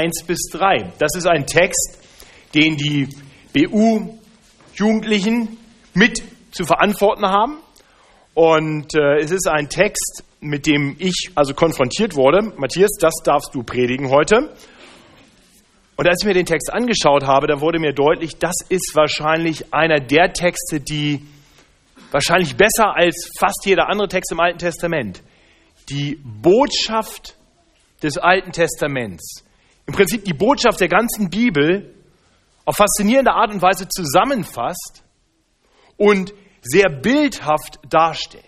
1 bis 3. Das ist ein Text, den die BU-Jugendlichen mit zu verantworten haben. Und äh, es ist ein Text, mit dem ich also konfrontiert wurde. Matthias, das darfst du predigen heute. Und als ich mir den Text angeschaut habe, da wurde mir deutlich, das ist wahrscheinlich einer der Texte, die wahrscheinlich besser als fast jeder andere Text im Alten Testament die Botschaft des Alten Testaments, im Prinzip die Botschaft der ganzen Bibel auf faszinierende Art und Weise zusammenfasst und sehr bildhaft darstellt.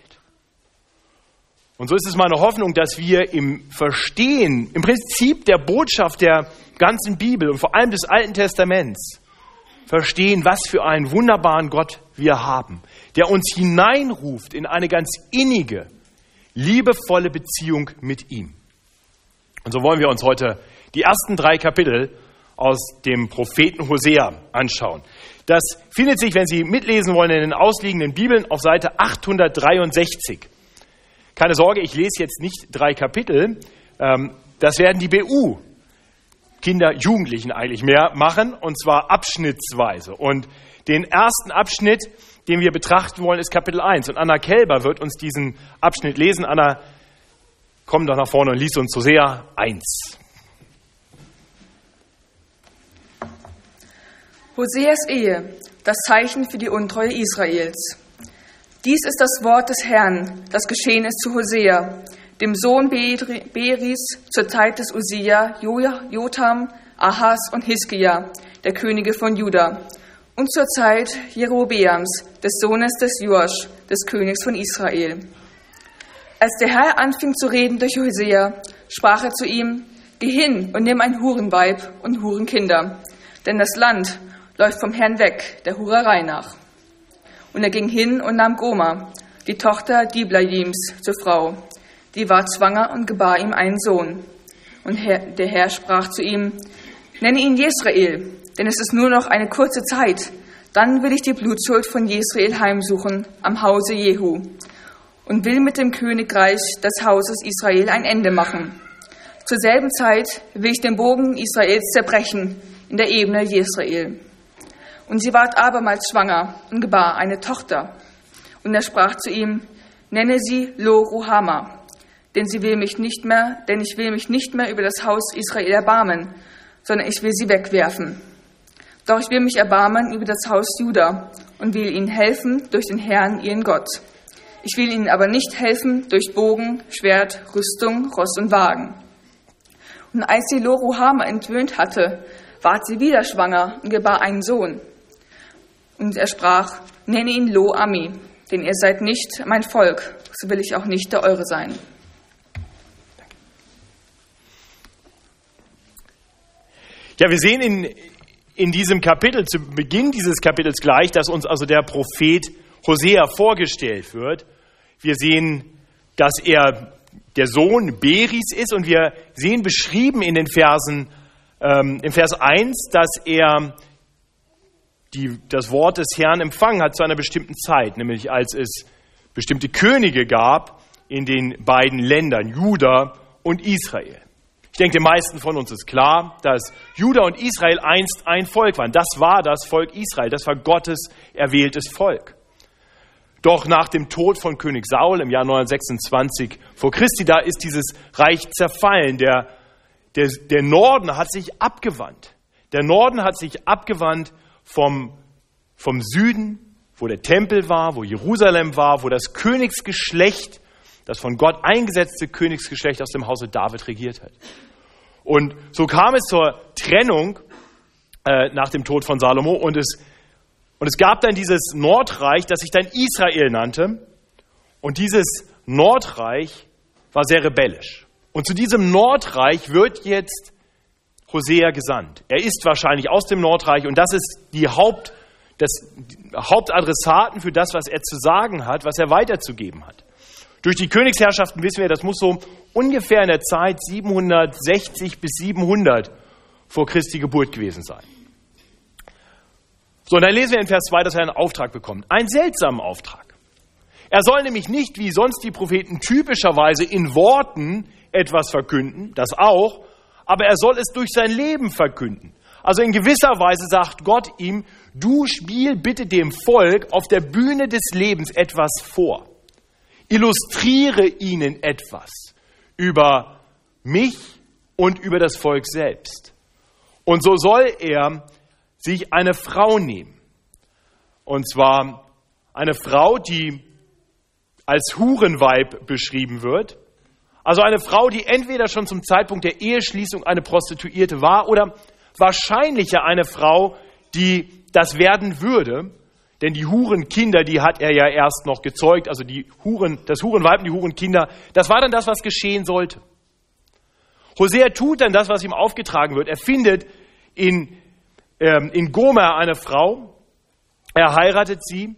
Und so ist es meine Hoffnung, dass wir im Verstehen, im Prinzip der Botschaft der ganzen Bibel und vor allem des Alten Testaments verstehen, was für einen wunderbaren Gott wir haben, der uns hineinruft in eine ganz innige, liebevolle Beziehung mit ihm. Und so wollen wir uns heute die ersten drei Kapitel aus dem Propheten Hosea anschauen. Das findet sich, wenn Sie mitlesen wollen, in den ausliegenden Bibeln auf Seite 863. Keine Sorge, ich lese jetzt nicht drei Kapitel. Ähm, das werden die BU, Kinder, Jugendlichen eigentlich mehr machen, und zwar abschnittsweise. Und den ersten Abschnitt, den wir betrachten wollen, ist Kapitel 1. Und Anna Kelber wird uns diesen Abschnitt lesen. Anna, komm doch nach vorne und lies uns Hosea 1. Hoseas Ehe, das Zeichen für die Untreue Israels. Dies ist das Wort des Herrn, das geschehen ist zu Hosea, dem Sohn Beris zur Zeit des Usia, Jotam, Ahas und Hiskia, der Könige von Juda, und zur Zeit Jerobeams, des Sohnes des Joasch, des Königs von Israel. Als der Herr anfing zu reden durch Hosea, sprach er zu ihm, Geh hin und nimm ein Hurenweib und Hurenkinder, denn das Land läuft vom Herrn weg, der Hurerei nach. Und er ging hin und nahm Goma, die Tochter Diblaims, zur Frau. Die war schwanger und gebar ihm einen Sohn. Und der Herr sprach zu ihm, nenne ihn Jesrael, denn es ist nur noch eine kurze Zeit. Dann will ich die Blutschuld von Jesrael heimsuchen am Hause Jehu und will mit dem Königreich des Hauses Israel ein Ende machen. Zur selben Zeit will ich den Bogen Israels zerbrechen in der Ebene Jesrael. Und sie ward abermals schwanger und gebar eine Tochter. Und er sprach zu ihm, nenne sie Lo Ruhama, denn sie will mich nicht mehr, denn ich will mich nicht mehr über das Haus Israel erbarmen, sondern ich will sie wegwerfen. Doch ich will mich erbarmen über das Haus Juda und will ihnen helfen durch den Herrn, ihren Gott. Ich will ihnen aber nicht helfen durch Bogen, Schwert, Rüstung, Ross und Wagen. Und als sie Loruhama entwöhnt hatte, ward sie wieder schwanger und gebar einen Sohn. Und er sprach, nenne ihn Lo Ami, denn ihr seid nicht mein Volk, so will ich auch nicht der eure sein. Ja, wir sehen in, in diesem Kapitel, zu Beginn dieses Kapitels gleich, dass uns also der Prophet Hosea vorgestellt wird. Wir sehen, dass er der Sohn Beris ist und wir sehen beschrieben in den Versen, ähm, im Vers 1, dass er die das Wort des Herrn empfangen hat zu einer bestimmten Zeit, nämlich als es bestimmte Könige gab in den beiden Ländern, Juda und Israel. Ich denke, den meisten von uns ist klar, dass Juda und Israel einst ein Volk waren. Das war das Volk Israel, das war Gottes erwähltes Volk. Doch nach dem Tod von König Saul im Jahr 926 vor Christi, da ist dieses Reich zerfallen. Der, der, der Norden hat sich abgewandt. Der Norden hat sich abgewandt vom, vom Süden, wo der Tempel war, wo Jerusalem war, wo das Königsgeschlecht, das von Gott eingesetzte Königsgeschlecht aus dem Hause David regiert hat. Und so kam es zur Trennung äh, nach dem Tod von Salomo und es, und es gab dann dieses Nordreich, das sich dann Israel nannte. Und dieses Nordreich war sehr rebellisch. Und zu diesem Nordreich wird jetzt Hosea gesandt. Er ist wahrscheinlich aus dem Nordreich und das ist die Haupt, das Hauptadressaten für das, was er zu sagen hat, was er weiterzugeben hat. Durch die Königsherrschaften wissen wir, das muss so ungefähr in der Zeit 760 bis 700 vor Christi Geburt gewesen sein. So, und dann lesen wir in Vers 2, dass er einen Auftrag bekommt. Einen seltsamen Auftrag. Er soll nämlich nicht wie sonst die Propheten typischerweise in Worten etwas verkünden, das auch, aber er soll es durch sein Leben verkünden. Also in gewisser Weise sagt Gott ihm, du spiel bitte dem Volk auf der Bühne des Lebens etwas vor. Illustriere ihnen etwas über mich und über das Volk selbst. Und so soll er sich eine Frau nehmen. Und zwar eine Frau, die als Hurenweib beschrieben wird. Also eine Frau, die entweder schon zum Zeitpunkt der Eheschließung eine Prostituierte war oder wahrscheinlicher eine Frau, die das werden würde. Denn die Hurenkinder, die hat er ja erst noch gezeugt, also die Huren, das Hurenweib und die Hurenkinder, das war dann das, was geschehen sollte. Hosea tut dann das, was ihm aufgetragen wird. Er findet in, ähm, in Gomer eine Frau, er heiratet sie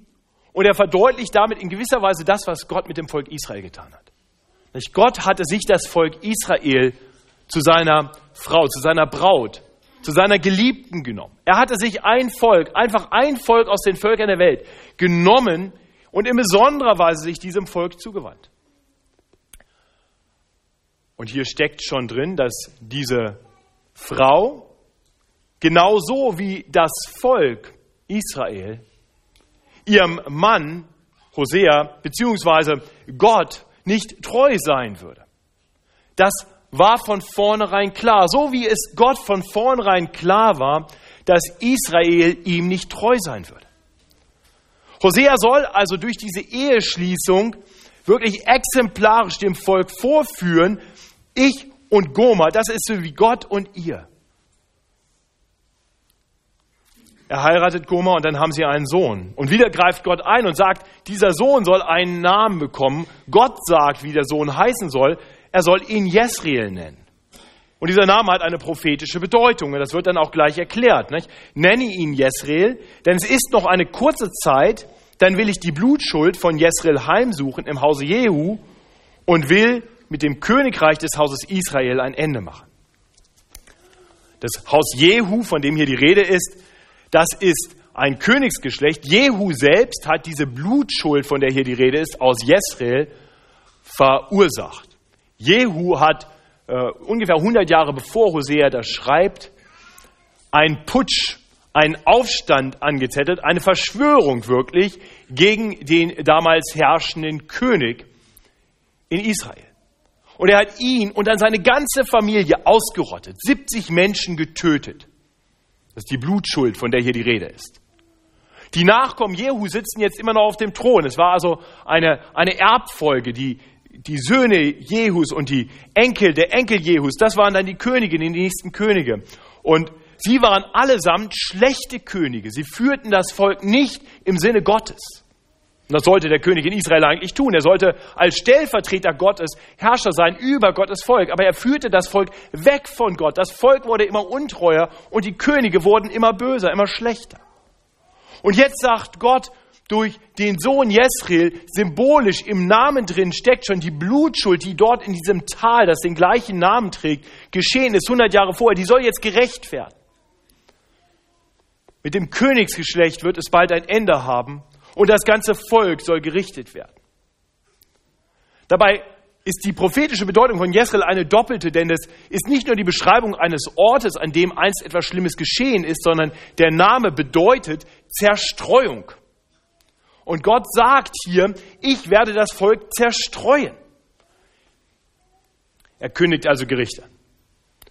und er verdeutlicht damit in gewisser Weise das, was Gott mit dem Volk Israel getan hat. Gott hatte sich das Volk Israel zu seiner Frau, zu seiner Braut, zu seiner Geliebten genommen. Er hatte sich ein Volk, einfach ein Volk aus den Völkern der Welt genommen und in besonderer Weise sich diesem Volk zugewandt. Und hier steckt schon drin, dass diese Frau genauso wie das Volk Israel ihrem Mann Hosea beziehungsweise Gott nicht treu sein würde. Das war von vornherein klar, so wie es Gott von vornherein klar war, dass Israel ihm nicht treu sein würde. Hosea soll also durch diese Eheschließung wirklich exemplarisch dem Volk vorführen, ich und Goma, das ist so wie Gott und ihr. Er heiratet Goma und dann haben sie einen Sohn. Und wieder greift Gott ein und sagt, dieser Sohn soll einen Namen bekommen. Gott sagt, wie der Sohn heißen soll. Er soll ihn Jesriel nennen. Und dieser Name hat eine prophetische Bedeutung. Und das wird dann auch gleich erklärt. Nicht? Nenne ihn Jesriel, denn es ist noch eine kurze Zeit, dann will ich die Blutschuld von Jesriel heimsuchen im Hause Jehu und will mit dem Königreich des Hauses Israel ein Ende machen. Das Haus Jehu, von dem hier die Rede ist, das ist ein Königsgeschlecht. Jehu selbst hat diese Blutschuld, von der hier die Rede ist, aus Jesrael verursacht. Jehu hat äh, ungefähr 100 Jahre bevor Hosea das schreibt, ein Putsch, einen Aufstand angezettelt, eine Verschwörung wirklich gegen den damals herrschenden König in Israel. Und er hat ihn und dann seine ganze Familie ausgerottet, 70 Menschen getötet. Das ist die Blutschuld, von der hier die Rede ist. Die Nachkommen Jehu sitzen jetzt immer noch auf dem Thron. Es war also eine, eine Erbfolge. Die, die Söhne Jehus und die Enkel der Enkel Jehus, das waren dann die Könige, die nächsten Könige. Und sie waren allesamt schlechte Könige. Sie führten das Volk nicht im Sinne Gottes. Und das sollte der König in Israel eigentlich tun. Er sollte als Stellvertreter Gottes Herrscher sein über Gottes Volk. Aber er führte das Volk weg von Gott. Das Volk wurde immer untreuer und die Könige wurden immer böser, immer schlechter. Und jetzt sagt Gott durch den Sohn Jesreel, symbolisch im Namen drin steckt schon die Blutschuld, die dort in diesem Tal, das den gleichen Namen trägt, geschehen ist 100 Jahre vorher, die soll jetzt gerecht werden. Mit dem Königsgeschlecht wird es bald ein Ende haben und das ganze Volk soll gerichtet werden. Dabei ist die prophetische Bedeutung von Jesreel eine doppelte, denn es ist nicht nur die Beschreibung eines Ortes, an dem einst etwas Schlimmes geschehen ist, sondern der Name bedeutet Zerstreuung. Und Gott sagt hier, ich werde das Volk zerstreuen. Er kündigt also Gerichte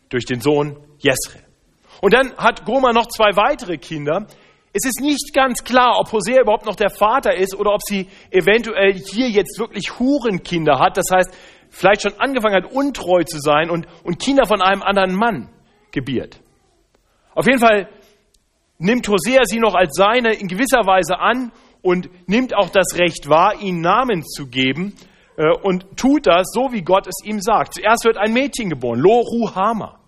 durch den Sohn Jesreel. Und dann hat Goma noch zwei weitere Kinder, es ist nicht ganz klar, ob Hosea überhaupt noch der Vater ist oder ob sie eventuell hier jetzt wirklich Hurenkinder hat. Das heißt, vielleicht schon angefangen hat, untreu zu sein und, und Kinder von einem anderen Mann gebiert. Auf jeden Fall nimmt Hosea sie noch als seine in gewisser Weise an und nimmt auch das Recht wahr, ihnen Namen zu geben äh, und tut das so, wie Gott es ihm sagt. Zuerst wird ein Mädchen geboren, Lo Ruhama.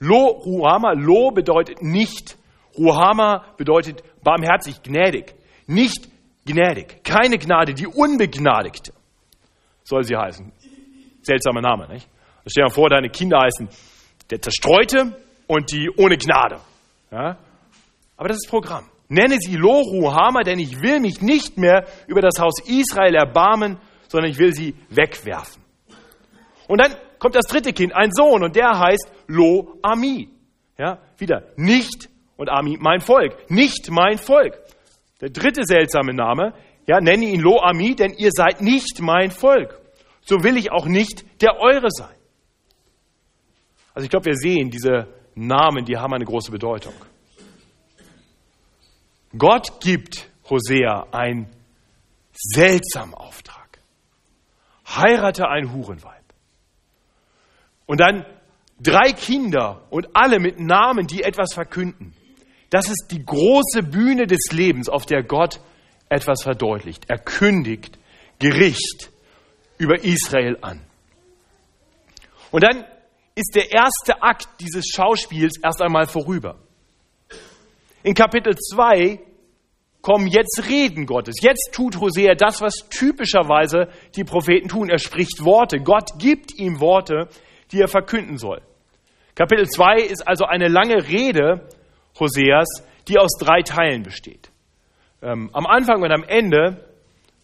Lo Ruhama, Lo bedeutet nicht Ruhama bedeutet barmherzig, gnädig. Nicht gnädig. Keine Gnade, die Unbegnadigte soll sie heißen. Seltsamer Name, nicht? Stell dir mal vor, deine Kinder heißen der Zerstreute und die ohne Gnade. Ja? Aber das ist Programm. Nenne sie Loruhama, denn ich will mich nicht mehr über das Haus Israel erbarmen, sondern ich will sie wegwerfen. Und dann kommt das dritte Kind, ein Sohn, und der heißt Lo Ami. Ja, wieder nicht und Ami, mein Volk, nicht mein Volk. Der dritte seltsame Name, ja, nenne ihn Lo Ami, denn ihr seid nicht mein Volk. So will ich auch nicht der eure sein. Also ich glaube, wir sehen, diese Namen, die haben eine große Bedeutung. Gott gibt Hosea einen seltsamen Auftrag. Heirate ein Hurenweib. Und dann drei Kinder und alle mit Namen, die etwas verkünden. Das ist die große Bühne des Lebens, auf der Gott etwas verdeutlicht. Er kündigt Gericht über Israel an. Und dann ist der erste Akt dieses Schauspiels erst einmal vorüber. In Kapitel 2 kommen jetzt Reden Gottes. Jetzt tut Hosea das, was typischerweise die Propheten tun. Er spricht Worte. Gott gibt ihm Worte, die er verkünden soll. Kapitel 2 ist also eine lange Rede Hoseas, die aus drei Teilen besteht. Ähm, am Anfang und am Ende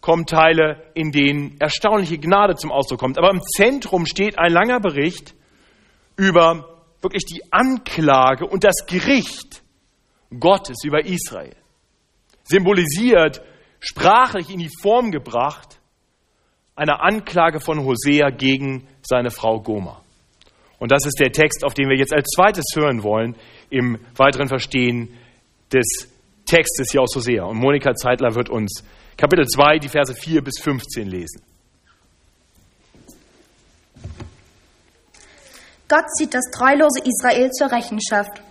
kommen Teile, in denen erstaunliche Gnade zum Ausdruck kommt. Aber im Zentrum steht ein langer Bericht über wirklich die Anklage und das Gericht Gottes über Israel. Symbolisiert, sprachlich in die Form gebracht, eine Anklage von Hosea gegen seine Frau Goma. Und das ist der Text, auf den wir jetzt als zweites hören wollen im weiteren Verstehen des Textes hier aus Hosea. Und Monika Zeitler wird uns Kapitel 2, die Verse 4 bis 15 lesen. Gott zieht das treulose Israel zur Rechenschaft.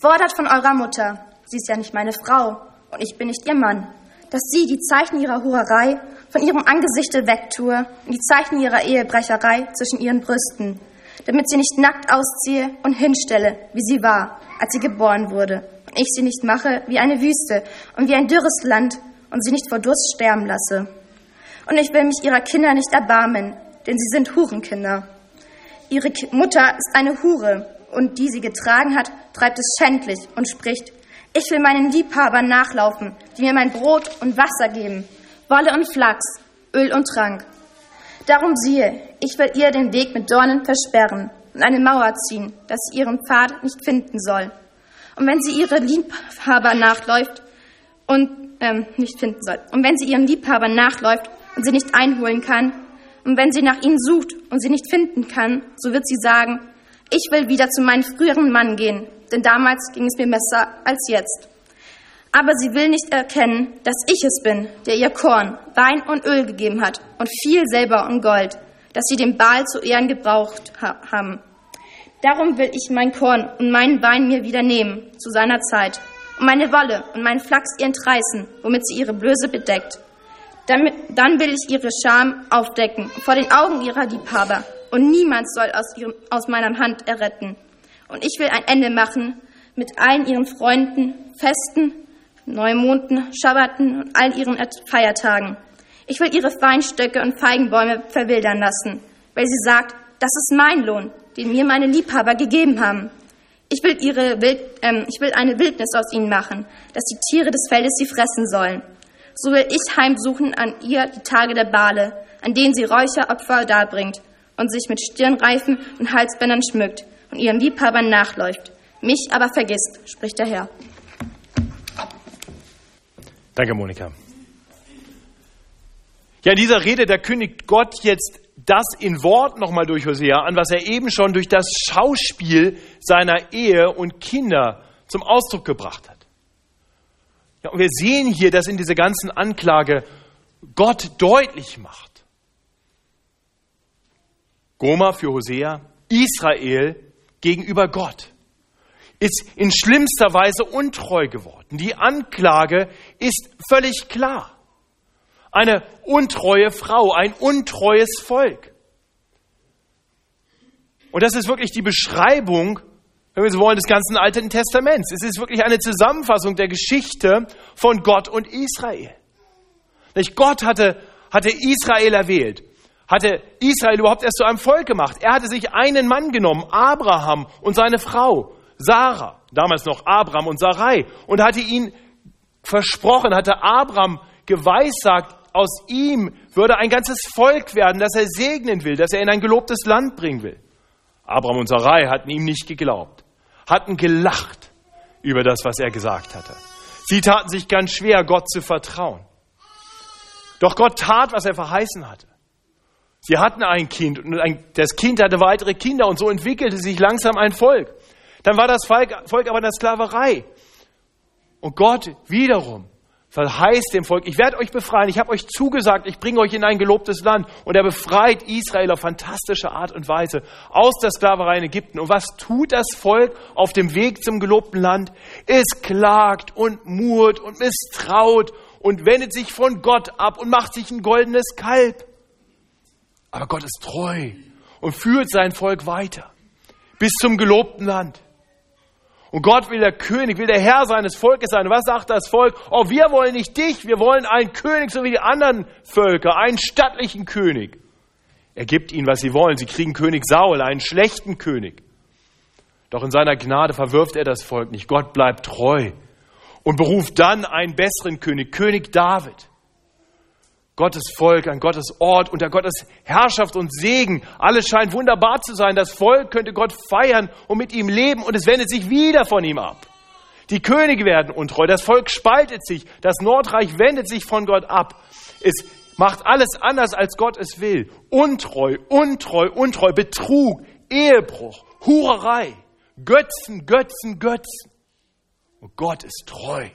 Fordert von eurer Mutter, sie ist ja nicht meine Frau und ich bin nicht ihr Mann, dass sie die Zeichen ihrer Hurerei von ihrem Angesichte wegtue und die Zeichen ihrer Ehebrecherei zwischen ihren Brüsten, damit sie nicht nackt ausziehe und hinstelle, wie sie war, als sie geboren wurde, und ich sie nicht mache wie eine Wüste und wie ein dürres Land und sie nicht vor Durst sterben lasse. Und ich will mich ihrer Kinder nicht erbarmen, denn sie sind Hurenkinder. Ihre Mutter ist eine Hure, und die sie getragen hat, treibt es schändlich und spricht, ich will meinen Liebhabern nachlaufen, die mir mein Brot und Wasser geben, Wolle und Flachs, Öl und Trank. Darum siehe, ich will ihr den Weg mit Dornen versperren und eine Mauer ziehen, dass sie ihren Pfad nicht finden soll. Und wenn sie ihre Liebhaber nachläuft und ähm, nicht finden soll. Und wenn sie ihren Liebhaber nachläuft und sie nicht einholen kann, und wenn sie nach ihnen sucht und sie nicht finden kann, so wird sie sagen, ich will wieder zu meinem früheren Mann gehen, denn damals ging es mir besser als jetzt. Aber sie will nicht erkennen, dass ich es bin, der ihr Korn, Wein und Öl gegeben hat und viel Silber und Gold, das sie dem Baal zu Ehren gebraucht ha haben. Darum will ich mein Korn und meinen Wein mir wieder nehmen zu seiner Zeit und meine Wolle und meinen Flachs ihr entreißen, womit sie ihre Blöße bedeckt. Damit, dann will ich ihre Scham aufdecken vor den Augen ihrer Liebhaber und niemand soll aus, ihrem, aus meiner Hand erretten. Und ich will ein Ende machen mit allen ihren Freunden, Festen, Neumonden, Schabbaten und all ihren Feiertagen. Ich will ihre Weinstöcke und Feigenbäume verwildern lassen, weil sie sagt, das ist mein Lohn, den mir meine Liebhaber gegeben haben. Ich will, ihre Wild, ähm, ich will eine Wildnis aus ihnen machen, dass die Tiere des Feldes sie fressen sollen. So will ich heimsuchen an ihr die Tage der Bale, an denen sie Räucheropfer darbringt und sich mit Stirnreifen und Halsbändern schmückt und ihren Liebhabern nachläuft. Mich aber vergisst, spricht der Herr. Danke, Monika. Ja, in dieser Rede, da kündigt Gott jetzt das in Wort nochmal durch Hosea an, was er eben schon durch das Schauspiel seiner Ehe und Kinder zum Ausdruck gebracht hat. Ja, und wir sehen hier, dass in dieser ganzen Anklage Gott deutlich macht. Goma für Hosea, Israel gegenüber Gott ist in schlimmster Weise untreu geworden. Die Anklage ist völlig klar eine untreue Frau, ein untreues Volk. Und das ist wirklich die Beschreibung, wenn wir so wollen, des ganzen Alten Testaments. Es ist wirklich eine Zusammenfassung der Geschichte von Gott und Israel. Nicht Gott hatte, hatte Israel erwählt, hatte Israel überhaupt erst zu einem Volk gemacht. Er hatte sich einen Mann genommen, Abraham und seine Frau, Sarah, damals noch Abraham und Sarai, und hatte ihn versprochen, hatte Abraham geweissagt, aus ihm würde ein ganzes Volk werden, das er segnen will, das er in ein gelobtes Land bringen will. Abraham und Sarai hatten ihm nicht geglaubt, hatten gelacht über das, was er gesagt hatte. Sie taten sich ganz schwer, Gott zu vertrauen. Doch Gott tat, was er verheißen hatte. Sie hatten ein Kind und das Kind hatte weitere Kinder und so entwickelte sich langsam ein Volk. Dann war das Volk, aber in der Sklaverei. Und Gott wiederum verheißt dem Volk, ich werde euch befreien, ich habe euch zugesagt, ich bringe euch in ein gelobtes Land. Und er befreit Israel auf fantastische Art und Weise aus der Sklaverei in Ägypten. Und was tut das Volk auf dem Weg zum gelobten Land? Es klagt und murrt und misstraut und wendet sich von Gott ab und macht sich ein goldenes Kalb. Aber Gott ist treu und führt sein Volk weiter bis zum gelobten Land. Und Gott will der König, will der Herr seines Volkes sein. Und was sagt das Volk? Oh, wir wollen nicht dich, wir wollen einen König, so wie die anderen Völker, einen stattlichen König. Er gibt ihnen, was sie wollen. Sie kriegen König Saul, einen schlechten König. Doch in seiner Gnade verwirft er das Volk nicht. Gott bleibt treu und beruft dann einen besseren König, König David. Gottes Volk, an Gottes Ort, unter Gottes Herrschaft und Segen. Alles scheint wunderbar zu sein. Das Volk könnte Gott feiern und mit ihm leben und es wendet sich wieder von ihm ab. Die Könige werden untreu, das Volk spaltet sich, das Nordreich wendet sich von Gott ab. Es macht alles anders, als Gott es will. Untreu, untreu, untreu, Betrug, Ehebruch, Hurerei, Götzen, Götzen, Götzen. Und Gott ist treu.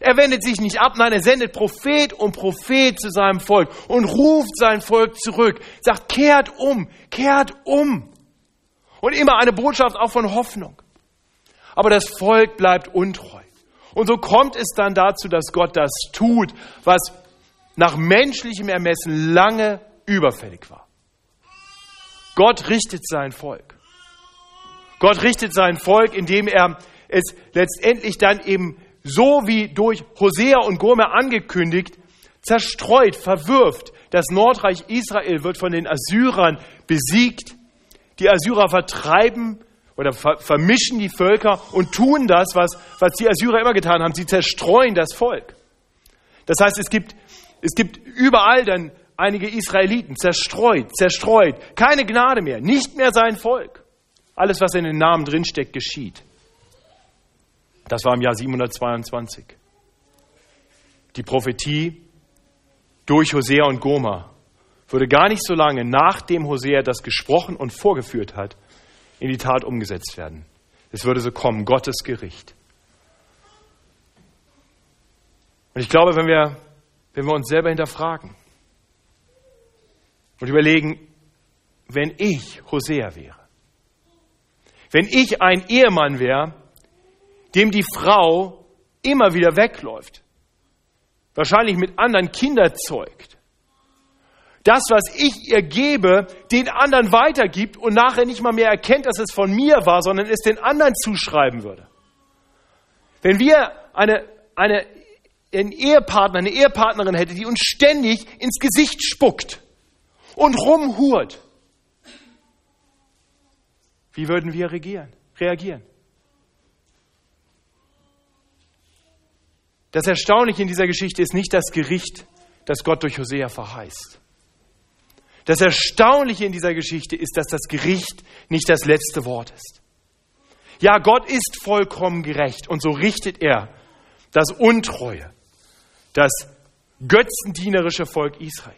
Er wendet sich nicht ab, nein, er sendet Prophet und Prophet zu seinem Volk und ruft sein Volk zurück, sagt, kehrt um, kehrt um. Und immer eine Botschaft auch von Hoffnung. Aber das Volk bleibt untreu. Und so kommt es dann dazu, dass Gott das tut, was nach menschlichem Ermessen lange überfällig war. Gott richtet sein Volk. Gott richtet sein Volk, indem er es letztendlich dann eben so wie durch Hosea und Gomer angekündigt, zerstreut, verwirft. Das Nordreich Israel wird von den Assyrern besiegt. Die Assyrer vertreiben oder ver vermischen die Völker und tun das, was, was die Assyrer immer getan haben. Sie zerstreuen das Volk. Das heißt, es gibt, es gibt überall dann einige Israeliten, zerstreut, zerstreut, keine Gnade mehr, nicht mehr sein Volk. Alles, was in den Namen drinsteckt, geschieht. Das war im Jahr 722. Die Prophetie durch Hosea und Goma würde gar nicht so lange nachdem Hosea das gesprochen und vorgeführt hat, in die Tat umgesetzt werden. Es würde so kommen, Gottes Gericht. Und ich glaube, wenn wir, wenn wir uns selber hinterfragen und überlegen, wenn ich Hosea wäre, wenn ich ein Ehemann wäre, dem die Frau immer wieder wegläuft, wahrscheinlich mit anderen Kindern zeugt. Das, was ich ihr gebe, den anderen weitergibt und nachher nicht mal mehr erkennt, dass es von mir war, sondern es den anderen zuschreiben würde. Wenn wir eine, eine, einen Ehepartner, eine Ehepartnerin hätte, die uns ständig ins Gesicht spuckt und rumhurt, wie würden wir regieren, reagieren? Das Erstaunliche in dieser Geschichte ist nicht das Gericht, das Gott durch Hosea verheißt. Das Erstaunliche in dieser Geschichte ist, dass das Gericht nicht das letzte Wort ist. Ja, Gott ist vollkommen gerecht und so richtet er das Untreue, das götzendienerische Volk Israel.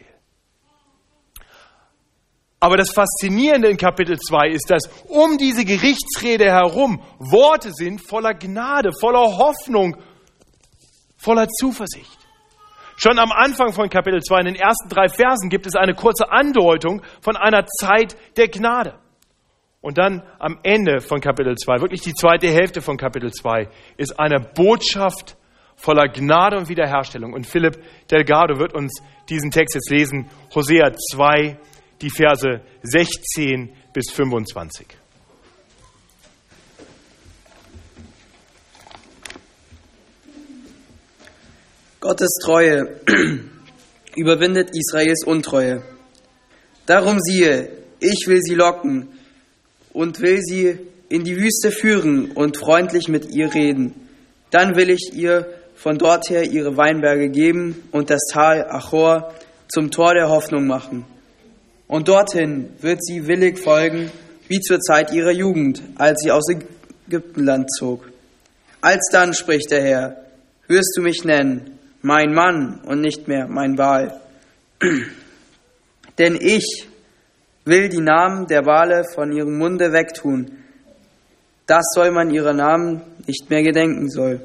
Aber das Faszinierende in Kapitel 2 ist, dass um diese Gerichtsrede herum Worte sind voller Gnade, voller Hoffnung, voller Zuversicht. Schon am Anfang von Kapitel 2, in den ersten drei Versen, gibt es eine kurze Andeutung von einer Zeit der Gnade. Und dann am Ende von Kapitel 2, wirklich die zweite Hälfte von Kapitel 2, ist eine Botschaft voller Gnade und Wiederherstellung. Und Philipp Delgado wird uns diesen Text jetzt lesen, Hosea 2, die Verse 16 bis 25. Gottes Treue überwindet Israels Untreue. Darum siehe, ich will sie locken und will sie in die Wüste führen und freundlich mit ihr reden. Dann will ich ihr von dort her ihre Weinberge geben und das Tal Achor zum Tor der Hoffnung machen. Und dorthin wird sie willig folgen wie zur Zeit ihrer Jugend, als sie aus Ägyptenland zog. Alsdann spricht der Herr, wirst du mich nennen, mein Mann und nicht mehr mein Wahl. Denn ich will die Namen der Wale von ihrem Munde wegtun, das soll man ihrer Namen nicht mehr gedenken soll.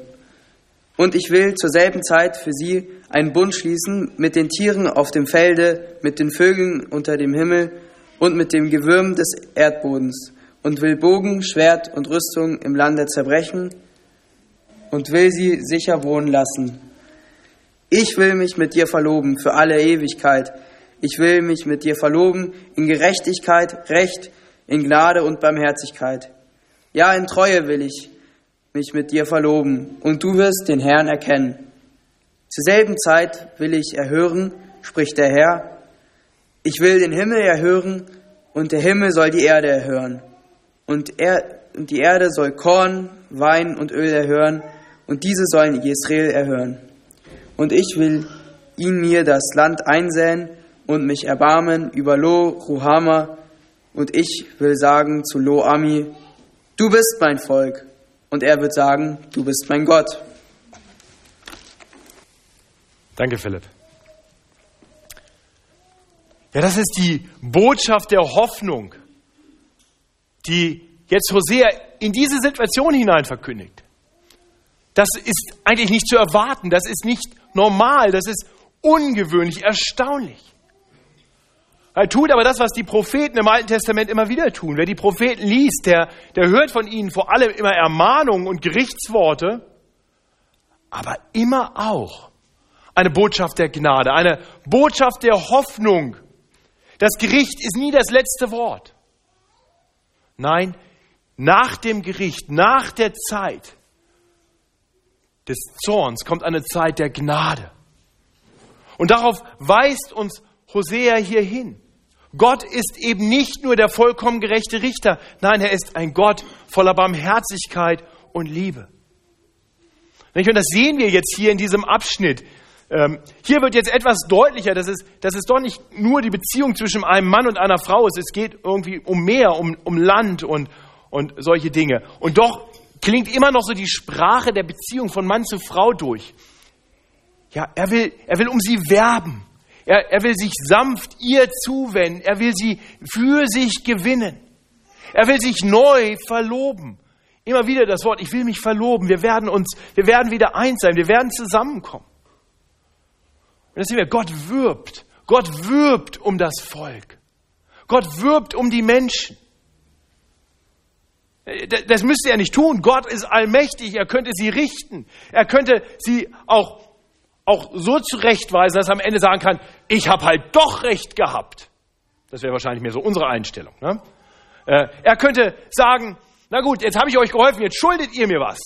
Und ich will zur selben Zeit für sie einen Bund schließen mit den Tieren auf dem Felde, mit den Vögeln unter dem Himmel und mit dem Gewürm des Erdbodens und will Bogen, Schwert und Rüstung im Lande zerbrechen und will sie sicher wohnen lassen. Ich will mich mit dir verloben für alle Ewigkeit. Ich will mich mit dir verloben in Gerechtigkeit, Recht, in Gnade und Barmherzigkeit. Ja, in Treue will ich mich mit dir verloben, und du wirst den Herrn erkennen. Zur selben Zeit will ich erhören, spricht der Herr, ich will den Himmel erhören, und der Himmel soll die Erde erhören. Und, er, und die Erde soll Korn, Wein und Öl erhören, und diese sollen Israel erhören. Und ich will ihn mir das Land einsäen und mich erbarmen über Lo Ruhama, und ich will sagen zu Lo Ami, du bist mein Volk. Und er wird sagen, du bist mein Gott. Danke, Philipp. Ja, das ist die Botschaft der Hoffnung, die jetzt Hosea in diese Situation hinein verkündigt. Das ist eigentlich nicht zu erwarten, das ist nicht normal, das ist ungewöhnlich, erstaunlich. Er tut aber das, was die Propheten im Alten Testament immer wieder tun. Wer die Propheten liest, der, der hört von ihnen vor allem immer Ermahnungen und Gerichtsworte, aber immer auch eine Botschaft der Gnade, eine Botschaft der Hoffnung. Das Gericht ist nie das letzte Wort. Nein, nach dem Gericht, nach der Zeit des Zorns kommt eine Zeit der Gnade. Und darauf weist uns Hosea hier hin. Gott ist eben nicht nur der vollkommen gerechte Richter, nein, er ist ein Gott voller Barmherzigkeit und Liebe. Und das sehen wir jetzt hier in diesem Abschnitt. Ähm, hier wird jetzt etwas deutlicher, dass es, dass es doch nicht nur die Beziehung zwischen einem Mann und einer Frau ist, es geht irgendwie um mehr, um, um Land und, und solche Dinge. Und doch klingt immer noch so die Sprache der Beziehung von Mann zu Frau durch. Ja, er will, er will um sie werben. Er, er will sich sanft ihr zuwenden. Er will sie für sich gewinnen. Er will sich neu verloben. Immer wieder das Wort, ich will mich verloben. Wir werden uns, wir werden wieder eins sein. Wir werden zusammenkommen. Und das sehen wir, Gott wirbt. Gott wirbt um das Volk. Gott wirbt um die Menschen. Das müsste er nicht tun. Gott ist allmächtig. Er könnte sie richten. Er könnte sie auch auch so zurechtweisen, dass er am Ende sagen kann, ich habe halt doch recht gehabt. Das wäre wahrscheinlich mehr so unsere Einstellung. Ne? Äh, er könnte sagen, na gut, jetzt habe ich euch geholfen, jetzt schuldet ihr mir was.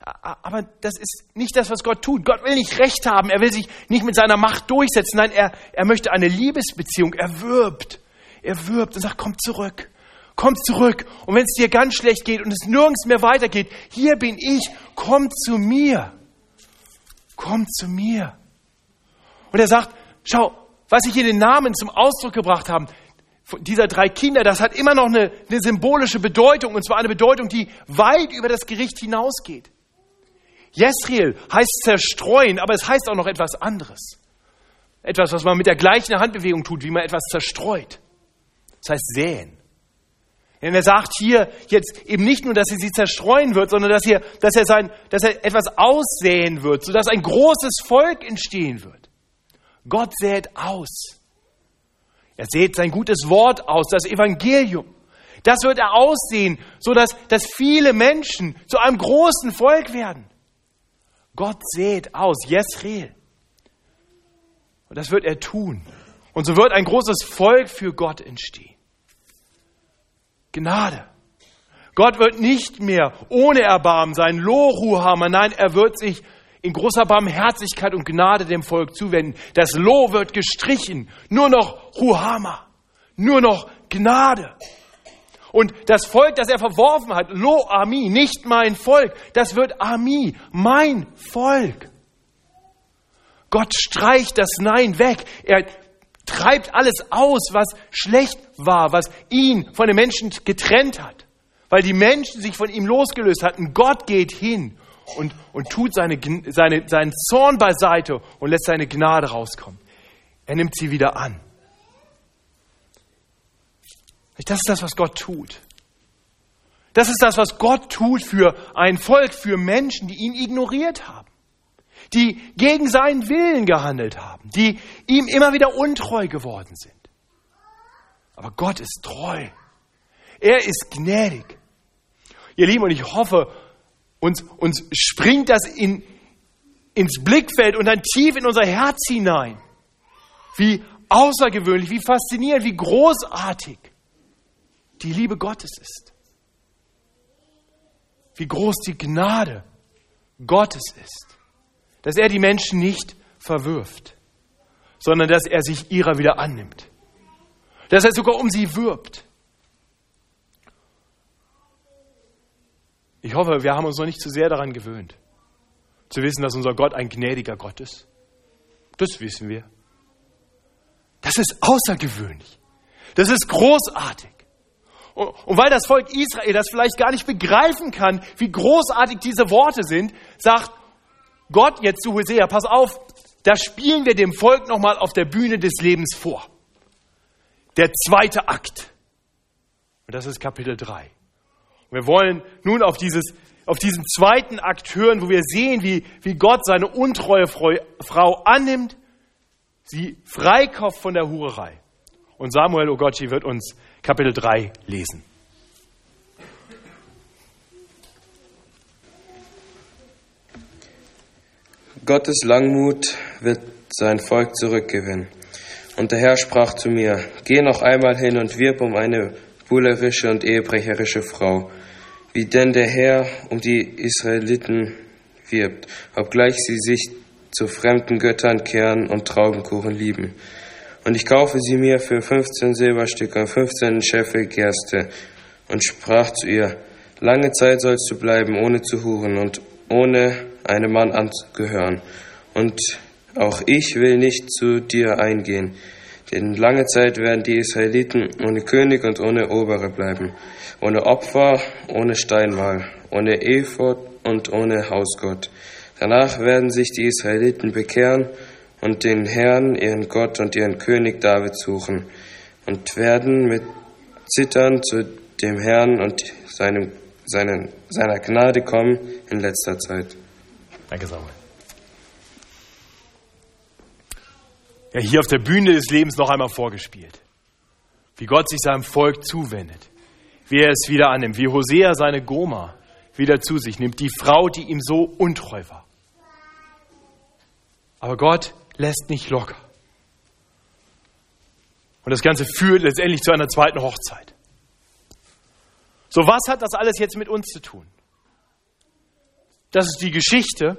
Aber das ist nicht das, was Gott tut. Gott will nicht Recht haben. Er will sich nicht mit seiner Macht durchsetzen. Nein, er, er möchte eine Liebesbeziehung. Er wirbt. Er wirbt und sagt, komm zurück. Komm zurück. Und wenn es dir ganz schlecht geht und es nirgends mehr weitergeht, hier bin ich. Komm zu mir komm zu mir. Und er sagt, schau, was ich hier den Namen zum Ausdruck gebracht habe, dieser drei Kinder, das hat immer noch eine, eine symbolische Bedeutung, und zwar eine Bedeutung, die weit über das Gericht hinausgeht. Jesriel heißt zerstreuen, aber es heißt auch noch etwas anderes. Etwas, was man mit der gleichen Handbewegung tut, wie man etwas zerstreut. Das heißt säen. Denn er sagt hier jetzt eben nicht nur, dass er sie zerstreuen wird, sondern dass, hier, dass, er, sein, dass er etwas aussäen wird, sodass ein großes Volk entstehen wird. Gott sät aus. Er sät sein gutes Wort aus, das Evangelium. Das wird er aussehen, sodass dass viele Menschen zu einem großen Volk werden. Gott sät aus, Jesreel. Und das wird er tun. Und so wird ein großes Volk für Gott entstehen. Gnade. Gott wird nicht mehr ohne Erbarmen sein, Lohuhammer, nein, er wird sich in großer Barmherzigkeit und Gnade dem Volk zuwenden. Das Lo wird gestrichen, nur noch Ruhama, nur noch Gnade. Und das Volk, das er verworfen hat, Lo Ami, nicht mein Volk, das wird Ami, mein Volk. Gott streicht das Nein weg. Er treibt alles aus, was schlecht war, was ihn von den Menschen getrennt hat. Weil die Menschen sich von ihm losgelöst hatten. Gott geht hin und, und tut seine, seine, seinen Zorn beiseite und lässt seine Gnade rauskommen. Er nimmt sie wieder an. Das ist das, was Gott tut. Das ist das, was Gott tut für ein Volk, für Menschen, die ihn ignoriert haben, die gegen seinen Willen gehandelt haben, die ihm immer wieder untreu geworden sind. Aber Gott ist treu. Er ist gnädig. Ihr Lieben, und ich hoffe, uns, uns springt das in, ins Blickfeld und dann tief in unser Herz hinein. Wie außergewöhnlich, wie faszinierend, wie großartig die Liebe Gottes ist. Wie groß die Gnade Gottes ist. Dass er die Menschen nicht verwirft, sondern dass er sich ihrer wieder annimmt. Dass er sogar um sie wirbt. Ich hoffe, wir haben uns noch nicht zu sehr daran gewöhnt, zu wissen, dass unser Gott ein gnädiger Gott ist. Das wissen wir. Das ist außergewöhnlich. Das ist großartig. Und weil das Volk Israel das vielleicht gar nicht begreifen kann, wie großartig diese Worte sind, sagt Gott jetzt zu Hosea, pass auf, da spielen wir dem Volk nochmal auf der Bühne des Lebens vor. Der zweite Akt. Und das ist Kapitel 3. Und wir wollen nun auf, dieses, auf diesen zweiten Akt hören, wo wir sehen, wie, wie Gott seine untreue Frau annimmt, sie freikauft von der Hurerei. Und Samuel Ogochi wird uns Kapitel 3 lesen. Gottes Langmut wird sein Volk zurückgewinnen. Und der Herr sprach zu mir, geh noch einmal hin und wirb um eine buhlerische und ehebrecherische Frau, wie denn der Herr um die Israeliten wirbt, obgleich sie sich zu fremden Göttern kehren und Traubenkuchen lieben. Und ich kaufe sie mir für 15 Silberstücke und 15 Scheffel Gerste und sprach zu ihr, lange Zeit sollst du bleiben, ohne zu huren und ohne einem Mann anzugehören. Und auch ich will nicht zu dir eingehen, denn lange Zeit werden die Israeliten ohne König und ohne Obere bleiben, ohne Opfer, ohne Steinmal, ohne Ephod und ohne Hausgott. Danach werden sich die Israeliten bekehren und den Herrn, ihren Gott und ihren König David suchen und werden mit Zittern zu dem Herrn und seinem, seinen, seiner Gnade kommen in letzter Zeit. Danke, Samuel. Ja, hier auf der Bühne des Lebens noch einmal vorgespielt. Wie Gott sich seinem Volk zuwendet. Wie er es wieder annimmt. Wie Hosea seine Goma wieder zu sich nimmt. Die Frau, die ihm so untreu war. Aber Gott lässt nicht locker. Und das Ganze führt letztendlich zu einer zweiten Hochzeit. So, was hat das alles jetzt mit uns zu tun? Das ist die Geschichte.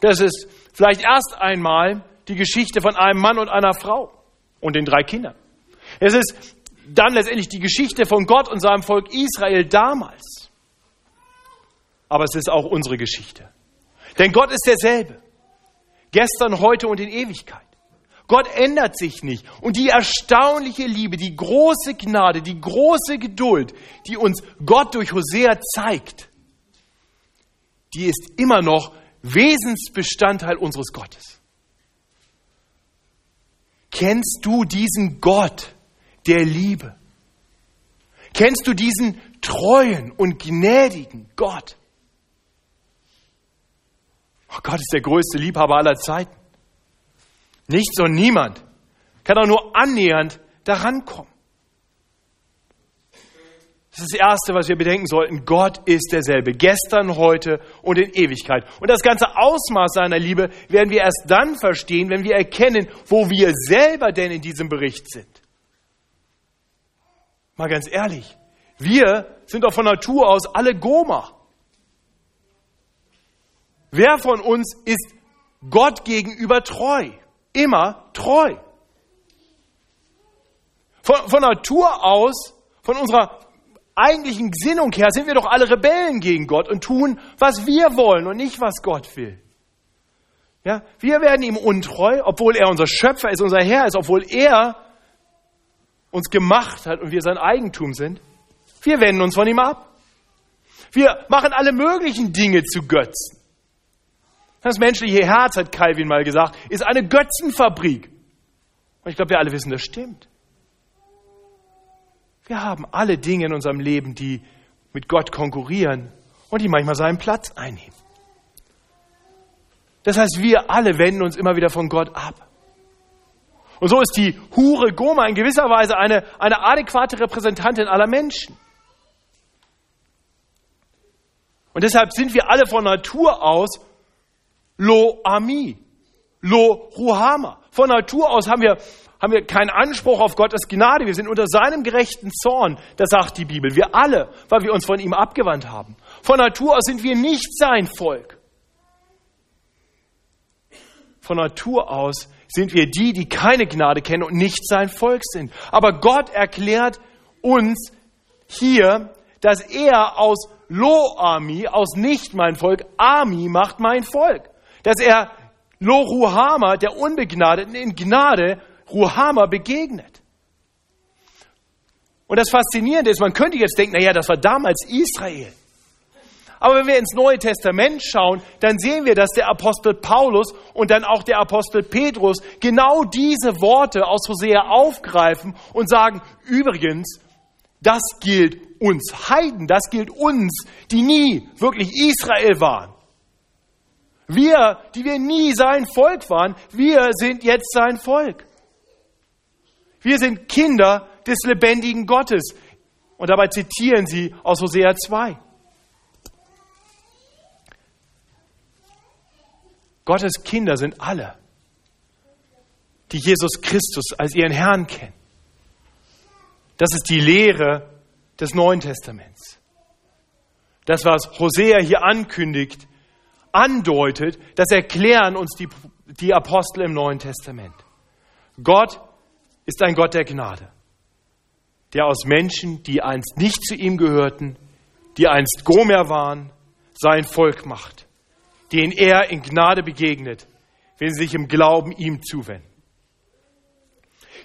Das ist vielleicht erst einmal die Geschichte von einem Mann und einer Frau und den drei Kindern. Es ist dann letztendlich die Geschichte von Gott und seinem Volk Israel damals. Aber es ist auch unsere Geschichte. Denn Gott ist derselbe. Gestern, heute und in Ewigkeit. Gott ändert sich nicht. Und die erstaunliche Liebe, die große Gnade, die große Geduld, die uns Gott durch Hosea zeigt, die ist immer noch Wesensbestandteil unseres Gottes. Kennst du diesen Gott der Liebe? Kennst du diesen treuen und gnädigen Gott? Oh Gott ist der größte Liebhaber aller Zeiten. Nichts und niemand kann auch nur annähernd daran kommen. Das ist das Erste, was wir bedenken sollten. Gott ist derselbe. Gestern, heute und in Ewigkeit. Und das ganze Ausmaß seiner Liebe werden wir erst dann verstehen, wenn wir erkennen, wo wir selber denn in diesem Bericht sind. Mal ganz ehrlich. Wir sind doch von Natur aus alle Goma. Wer von uns ist Gott gegenüber treu? Immer treu. Von, von Natur aus, von unserer eigentlichen Gesinnung her, sind wir doch alle Rebellen gegen Gott und tun, was wir wollen und nicht, was Gott will. Ja, wir werden ihm untreu, obwohl er unser Schöpfer ist, unser Herr ist, obwohl er uns gemacht hat und wir sein Eigentum sind. Wir wenden uns von ihm ab. Wir machen alle möglichen Dinge zu Götzen. Das menschliche Herz, hat Calvin mal gesagt, ist eine Götzenfabrik. Und ich glaube, wir alle wissen, das stimmt. Wir haben alle Dinge in unserem Leben, die mit Gott konkurrieren und die manchmal seinen Platz einnehmen. Das heißt, wir alle wenden uns immer wieder von Gott ab. Und so ist die Hure Goma in gewisser Weise eine, eine adäquate Repräsentantin aller Menschen. Und deshalb sind wir alle von Natur aus Lo Ami, Lo Ruhama. Von Natur aus haben wir, haben wir keinen Anspruch auf Gottes Gnade. Wir sind unter seinem gerechten Zorn, das sagt die Bibel. Wir alle, weil wir uns von ihm abgewandt haben. Von Natur aus sind wir nicht sein Volk. Von Natur aus sind wir die, die keine Gnade kennen und nicht sein Volk sind. Aber Gott erklärt uns hier, dass er aus Lo-Ami, aus nicht mein Volk, Ami macht mein Volk. Dass er Lo-Ruhama, der Unbegnadeten, in Gnade Ruhama begegnet. Und das Faszinierende ist, man könnte jetzt denken, naja, das war damals Israel. Aber wenn wir ins Neue Testament schauen, dann sehen wir, dass der Apostel Paulus und dann auch der Apostel Petrus genau diese Worte aus Hosea aufgreifen und sagen, übrigens, das gilt uns Heiden, das gilt uns, die nie wirklich Israel waren. Wir, die wir nie sein Volk waren, wir sind jetzt sein Volk. Wir sind Kinder des lebendigen Gottes. Und dabei zitieren sie aus Hosea 2. Gottes Kinder sind alle, die Jesus Christus als ihren Herrn kennen. Das ist die Lehre des Neuen Testaments. Das, was Hosea hier ankündigt, andeutet, das erklären uns die, die Apostel im Neuen Testament. Gott ist ein Gott der Gnade, der aus Menschen, die einst nicht zu ihm gehörten, die einst Gomer waren, sein Volk macht denen er in Gnade begegnet, wenn sie sich im Glauben ihm zuwenden.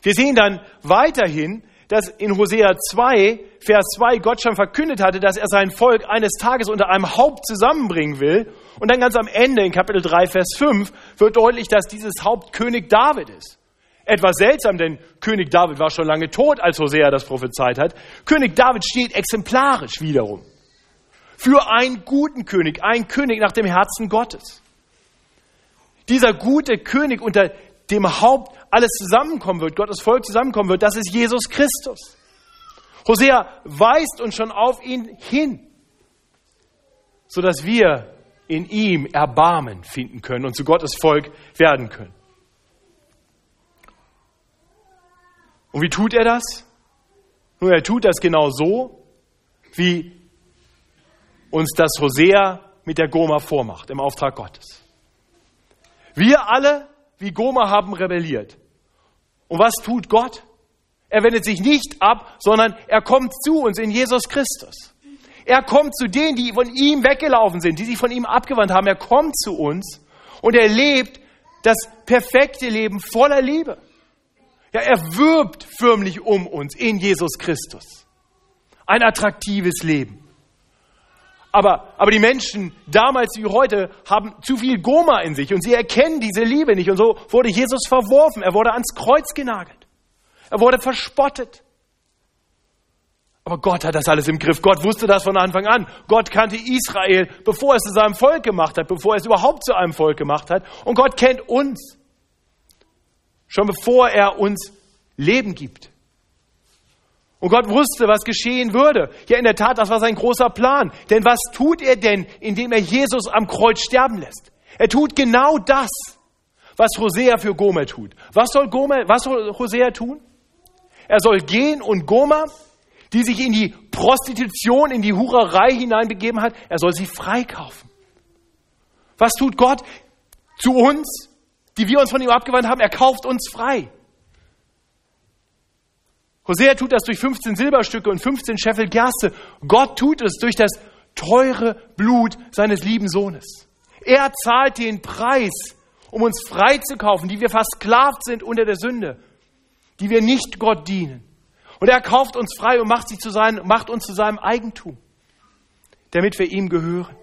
Wir sehen dann weiterhin, dass in Hosea 2, Vers 2 Gott schon verkündet hatte, dass er sein Volk eines Tages unter einem Haupt zusammenbringen will. Und dann ganz am Ende in Kapitel 3, Vers 5 wird deutlich, dass dieses Haupt König David ist. Etwas seltsam, denn König David war schon lange tot, als Hosea das prophezeit hat. König David steht exemplarisch wiederum für einen guten König, einen König nach dem Herzen Gottes. Dieser gute König, unter dem Haupt alles zusammenkommen wird, Gottes Volk zusammenkommen wird, das ist Jesus Christus. Hosea weist uns schon auf ihn hin, sodass wir in ihm Erbarmen finden können und zu Gottes Volk werden können. Und wie tut er das? Nun, er tut das genau so, wie uns das Hosea mit der Goma vormacht, im Auftrag Gottes. Wir alle, wie Goma, haben rebelliert. Und was tut Gott? Er wendet sich nicht ab, sondern er kommt zu uns in Jesus Christus. Er kommt zu denen, die von ihm weggelaufen sind, die sich von ihm abgewandt haben. Er kommt zu uns und er lebt das perfekte Leben voller Liebe. Ja, er wirbt förmlich um uns in Jesus Christus. Ein attraktives Leben. Aber, aber die Menschen damals wie heute haben zu viel Goma in sich und sie erkennen diese Liebe nicht. Und so wurde Jesus verworfen. Er wurde ans Kreuz genagelt. Er wurde verspottet. Aber Gott hat das alles im Griff. Gott wusste das von Anfang an. Gott kannte Israel, bevor er es zu seinem Volk gemacht hat, bevor er es überhaupt zu einem Volk gemacht hat. Und Gott kennt uns. Schon bevor er uns Leben gibt. Und Gott wusste, was geschehen würde. Ja, in der Tat, das war sein großer Plan. Denn was tut er denn, indem er Jesus am Kreuz sterben lässt? Er tut genau das, was Hosea für Gomer tut. Was soll, Gomer, was soll Hosea tun? Er soll gehen und Gomer, die sich in die Prostitution, in die Hurerei hineinbegeben hat, er soll sie freikaufen. Was tut Gott zu uns, die wir uns von ihm abgewandt haben? Er kauft uns frei. Hosea tut das durch 15 Silberstücke und 15 Scheffel Gerste. Gott tut es durch das teure Blut seines lieben Sohnes. Er zahlt den Preis, um uns frei zu kaufen, die wir versklavt sind unter der Sünde, die wir nicht Gott dienen. Und er kauft uns frei und macht, sie zu sein, macht uns zu seinem Eigentum, damit wir ihm gehören.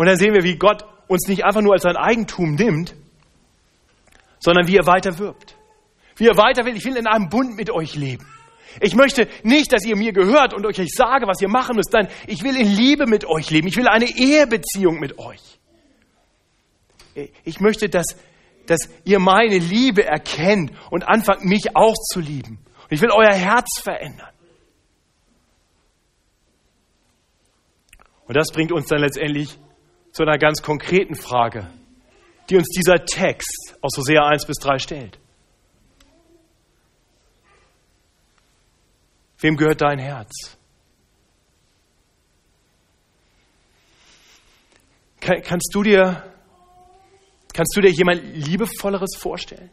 Und dann sehen wir, wie Gott uns nicht einfach nur als sein Eigentum nimmt, sondern wie er weiter wirbt. Wie er weiter will, ich will in einem Bund mit euch leben. Ich möchte nicht, dass ihr mir gehört und euch sage, was ihr machen müsst. Nein, ich will in Liebe mit euch leben. Ich will eine Ehebeziehung mit euch. Ich möchte, dass, dass ihr meine Liebe erkennt und anfangt, mich auch zu lieben. Und ich will euer Herz verändern. Und das bringt uns dann letztendlich zu einer ganz konkreten Frage, die uns dieser Text aus Hosea 1 bis 3 stellt. Wem gehört dein Herz? kannst du dir, kannst du dir jemand Liebevolleres vorstellen?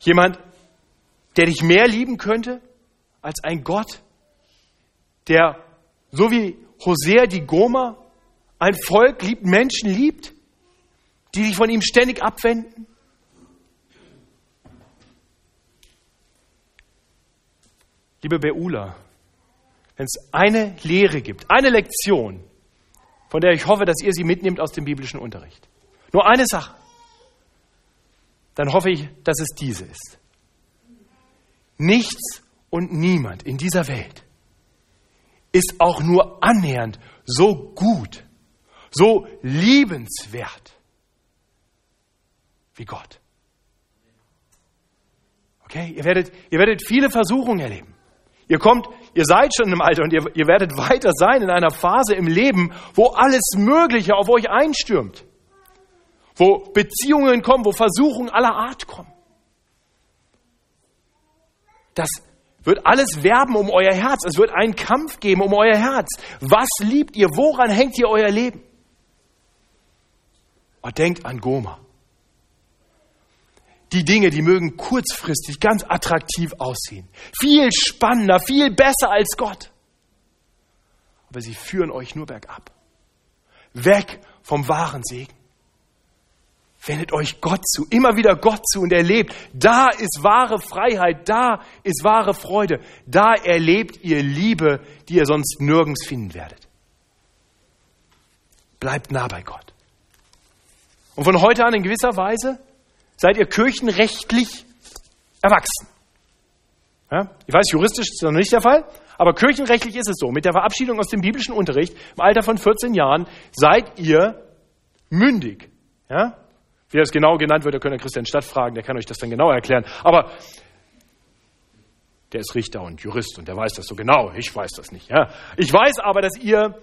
Jemand, der dich mehr lieben könnte als ein Gott, der so wie Hosea die Goma ein Volk liebt, Menschen liebt, die sich von ihm ständig abwenden? Liebe Beula, wenn es eine Lehre gibt, eine Lektion, von der ich hoffe, dass ihr sie mitnehmt aus dem biblischen Unterricht, nur eine Sache, dann hoffe ich, dass es diese ist. Nichts und niemand in dieser Welt ist auch nur annähernd so gut, so liebenswert wie Gott. Okay, ihr werdet, ihr werdet viele Versuchungen erleben. Ihr kommt, ihr seid schon im Alter und ihr, ihr werdet weiter sein in einer Phase im Leben, wo alles Mögliche auf euch einstürmt. Wo Beziehungen kommen, wo Versuchungen aller Art kommen. Das wird alles werben um euer Herz. Es wird einen Kampf geben um euer Herz. Was liebt ihr? Woran hängt ihr euer Leben? Oh, denkt an Goma. Die Dinge, die mögen kurzfristig ganz attraktiv aussehen. Viel spannender, viel besser als Gott. Aber sie führen euch nur bergab. Weg vom wahren Segen. Wendet euch Gott zu, immer wieder Gott zu und erlebt, da ist wahre Freiheit, da ist wahre Freude, da erlebt ihr Liebe, die ihr sonst nirgends finden werdet. Bleibt nah bei Gott. Und von heute an in gewisser Weise seid ihr kirchenrechtlich erwachsen. Ja? Ich weiß, juristisch ist das noch nicht der Fall, aber kirchenrechtlich ist es so. Mit der Verabschiedung aus dem biblischen Unterricht im Alter von 14 Jahren seid ihr mündig. Ja? Wie das genau genannt wird, da könnt ihr Christian Stadt fragen, der kann euch das dann genau erklären. Aber der ist Richter und Jurist und der weiß das so genau. Ich weiß das nicht. Ja? Ich weiß aber, dass ihr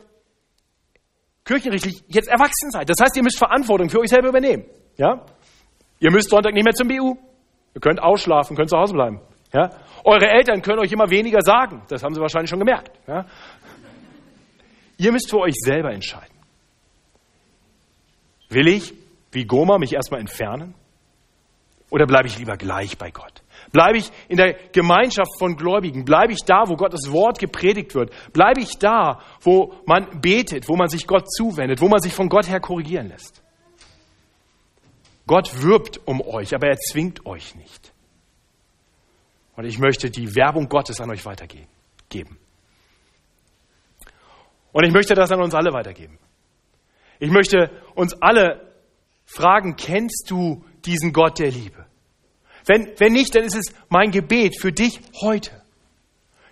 kirchenrechtlich jetzt erwachsen seid. Das heißt, ihr müsst Verantwortung für euch selber übernehmen. Ja? Ihr müsst Sonntag nicht mehr zum BU. Ihr könnt ausschlafen, könnt zu Hause bleiben. Ja? Eure Eltern können euch immer weniger sagen. Das haben sie wahrscheinlich schon gemerkt. Ja? Ihr müsst für euch selber entscheiden. Will ich wie Goma mich erstmal entfernen? Oder bleibe ich lieber gleich bei Gott? Bleibe ich in der Gemeinschaft von Gläubigen? Bleibe ich da, wo Gottes Wort gepredigt wird? Bleibe ich da, wo man betet, wo man sich Gott zuwendet, wo man sich von Gott her korrigieren lässt? Gott wirbt um euch, aber er zwingt euch nicht. Und ich möchte die Werbung Gottes an euch weitergeben. Und ich möchte das an uns alle weitergeben. Ich möchte uns alle fragen, kennst du diesen Gott der Liebe? Wenn, wenn nicht, dann ist es mein Gebet für dich heute,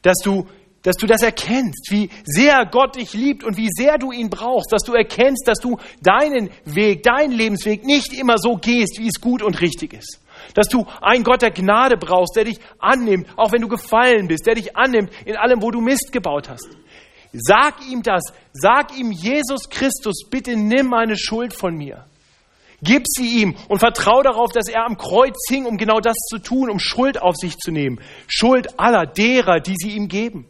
dass du, dass du das erkennst, wie sehr Gott dich liebt und wie sehr du ihn brauchst, dass du erkennst, dass du deinen Weg, deinen Lebensweg nicht immer so gehst, wie es gut und richtig ist. Dass du einen Gott der Gnade brauchst, der dich annimmt, auch wenn du gefallen bist, der dich annimmt in allem, wo du Mist gebaut hast. Sag ihm das, sag ihm, Jesus Christus, bitte nimm meine Schuld von mir. Gib sie ihm und vertraue darauf, dass er am Kreuz hing, um genau das zu tun, um Schuld auf sich zu nehmen. Schuld aller derer, die sie ihm geben.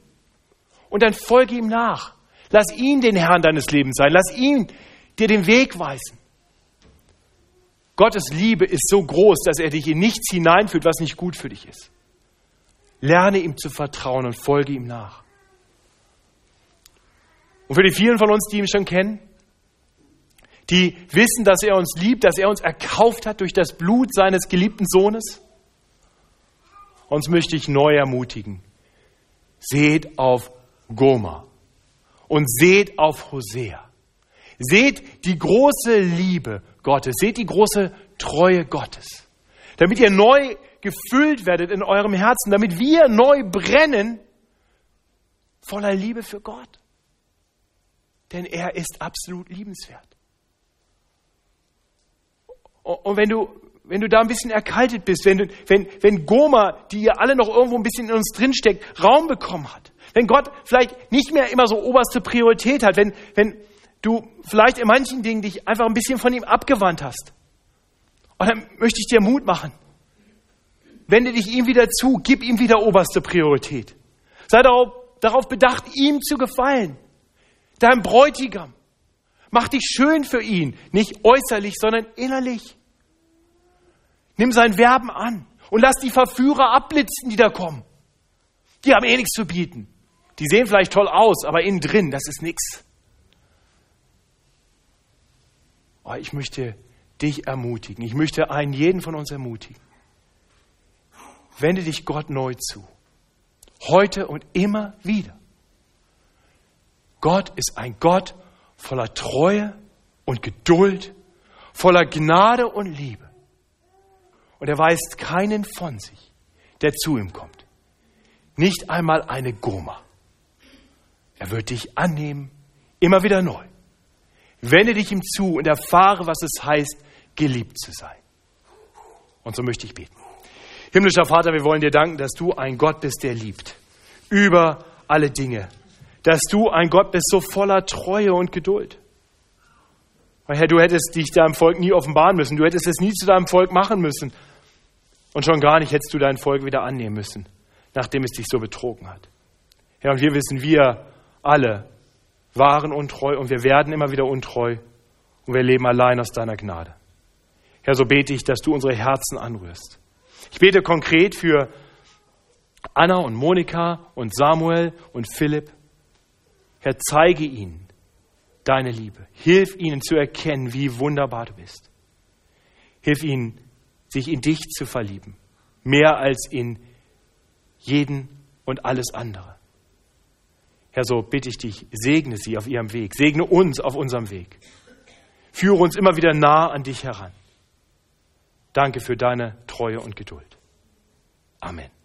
Und dann folge ihm nach. Lass ihn den Herrn deines Lebens sein. Lass ihn dir den Weg weisen. Gottes Liebe ist so groß, dass er dich in nichts hineinführt, was nicht gut für dich ist. Lerne ihm zu vertrauen und folge ihm nach. Und für die vielen von uns, die ihn schon kennen, die wissen, dass er uns liebt, dass er uns erkauft hat durch das Blut seines geliebten Sohnes, uns möchte ich neu ermutigen. Seht auf Goma und seht auf Hosea. Seht die große Liebe Gottes, seht die große Treue Gottes, damit ihr neu gefüllt werdet in eurem Herzen, damit wir neu brennen voller Liebe für Gott. Denn er ist absolut liebenswert. Und wenn du, wenn du da ein bisschen erkaltet bist, wenn, wenn, wenn Goma, die ja alle noch irgendwo ein bisschen in uns drinsteckt, Raum bekommen hat, wenn Gott vielleicht nicht mehr immer so oberste Priorität hat, wenn, wenn du vielleicht in manchen Dingen dich einfach ein bisschen von ihm abgewandt hast, und dann möchte ich dir Mut machen. Wende dich ihm wieder zu, gib ihm wieder oberste Priorität. Sei darauf, darauf bedacht, ihm zu gefallen. Dein Bräutigam. Mach dich schön für ihn, nicht äußerlich, sondern innerlich. Nimm sein Werben an und lass die Verführer abblitzen, die da kommen. Die haben eh nichts zu bieten. Die sehen vielleicht toll aus, aber innen drin, das ist nichts. Oh, ich möchte dich ermutigen. Ich möchte einen jeden von uns ermutigen. Wende dich Gott neu zu. Heute und immer wieder. Gott ist ein Gott voller Treue und Geduld, voller Gnade und Liebe. Und er weist keinen von sich, der zu ihm kommt. Nicht einmal eine Goma. Er wird dich annehmen, immer wieder neu. Wende dich ihm zu und erfahre, was es heißt, geliebt zu sein. Und so möchte ich beten. Himmlischer Vater, wir wollen dir danken, dass du ein Gott bist, der liebt. Über alle Dinge. Dass du ein Gott bist, so voller Treue und Geduld. Herr, du hättest dich deinem Volk nie offenbaren müssen. Du hättest es nie zu deinem Volk machen müssen. Und schon gar nicht hättest du dein Volk wieder annehmen müssen, nachdem es dich so betrogen hat. Herr, und wir wissen, wir alle waren untreu und wir werden immer wieder untreu und wir leben allein aus deiner Gnade. Herr, so bete ich, dass du unsere Herzen anrührst. Ich bete konkret für Anna und Monika und Samuel und Philipp. Herr, zeige ihnen deine Liebe. Hilf ihnen zu erkennen, wie wunderbar du bist. Hilf ihnen, sich in dich zu verlieben, mehr als in jeden und alles andere. Herr, so bitte ich dich, segne sie auf ihrem Weg, segne uns auf unserem Weg. Führe uns immer wieder nah an dich heran. Danke für deine Treue und Geduld. Amen.